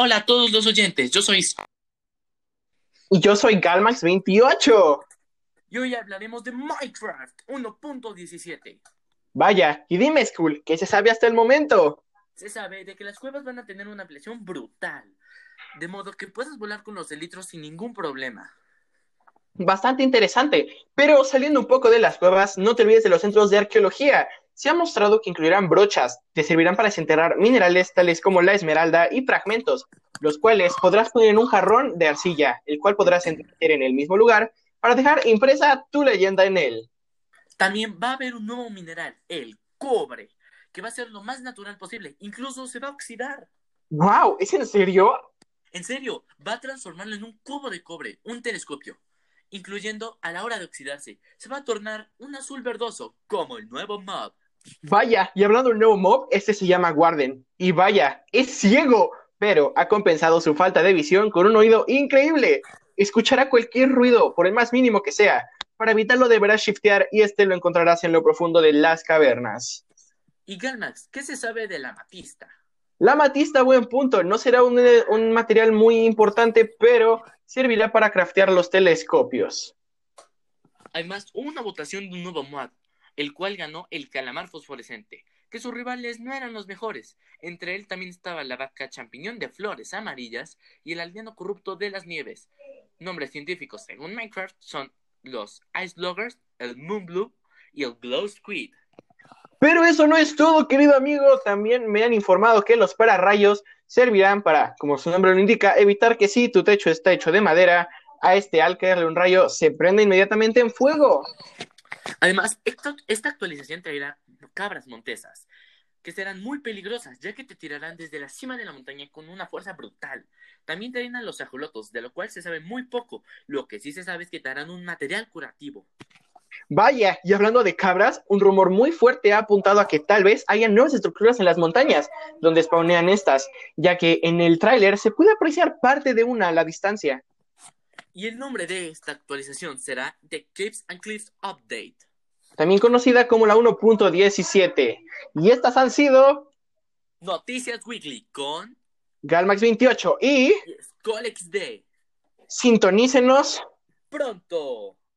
Hola a todos los oyentes, yo soy... Y yo soy Galmax28. Y hoy hablaremos de Minecraft 1.17. Vaya, y dime, Skull, ¿qué se sabe hasta el momento? Se sabe de que las cuevas van a tener una ampliación brutal, de modo que puedas volar con los elitros sin ningún problema. Bastante interesante, pero saliendo un poco de las cuevas, no te olvides de los centros de arqueología. Se ha mostrado que incluirán brochas, que servirán para desenterrar minerales tales como la esmeralda y fragmentos, los cuales podrás poner en un jarrón de arcilla, el cual podrás enterrar en el mismo lugar para dejar impresa tu leyenda en él. También va a haber un nuevo mineral, el cobre, que va a ser lo más natural posible, incluso se va a oxidar. ¡Wow! ¿Es en serio? En serio, va a transformarlo en un cubo de cobre, un telescopio, incluyendo a la hora de oxidarse, se va a tornar un azul verdoso, como el nuevo mob. Vaya, y hablando del nuevo mob, este se llama Warden. Y vaya, es ciego, pero ha compensado su falta de visión con un oído increíble. Escuchará cualquier ruido, por el más mínimo que sea. Para evitarlo deberás shiftear y este lo encontrarás en lo profundo de las cavernas. Y Galmax, ¿qué se sabe de la matista? La matista, buen punto, no será un, un material muy importante, pero servirá para craftear los telescopios. Además, hubo una votación de un nuevo mod, el cual ganó el calamar fosforescente, que sus rivales no eran los mejores. Entre él también estaba la vaca champiñón de flores amarillas y el aldeano corrupto de las nieves. Nombres científicos según Minecraft son los Ice Loggers, el Moonblue y el Glow Squid. Pero eso no es todo, querido amigo. También me han informado que los pararrayos servirán para, como su nombre lo indica, evitar que si tu techo está hecho de madera, a este al caerle un rayo se prenda inmediatamente en fuego. Además, esta, esta actualización traerá cabras montesas, que serán muy peligrosas, ya que te tirarán desde la cima de la montaña con una fuerza brutal. También te a los ajolotos, de lo cual se sabe muy poco. Lo que sí se sabe es que te harán un material curativo. Vaya, y hablando de cabras, un rumor muy fuerte ha apuntado a que tal vez haya nuevas estructuras en las montañas donde spawnean estas, ya que en el tráiler se puede apreciar parte de una a la distancia. Y el nombre de esta actualización será The Cliffs and Cliffs Update. También conocida como la 1.17. Y estas han sido Noticias Weekly con Galmax28 y Scolex Day. Sintonícenos pronto.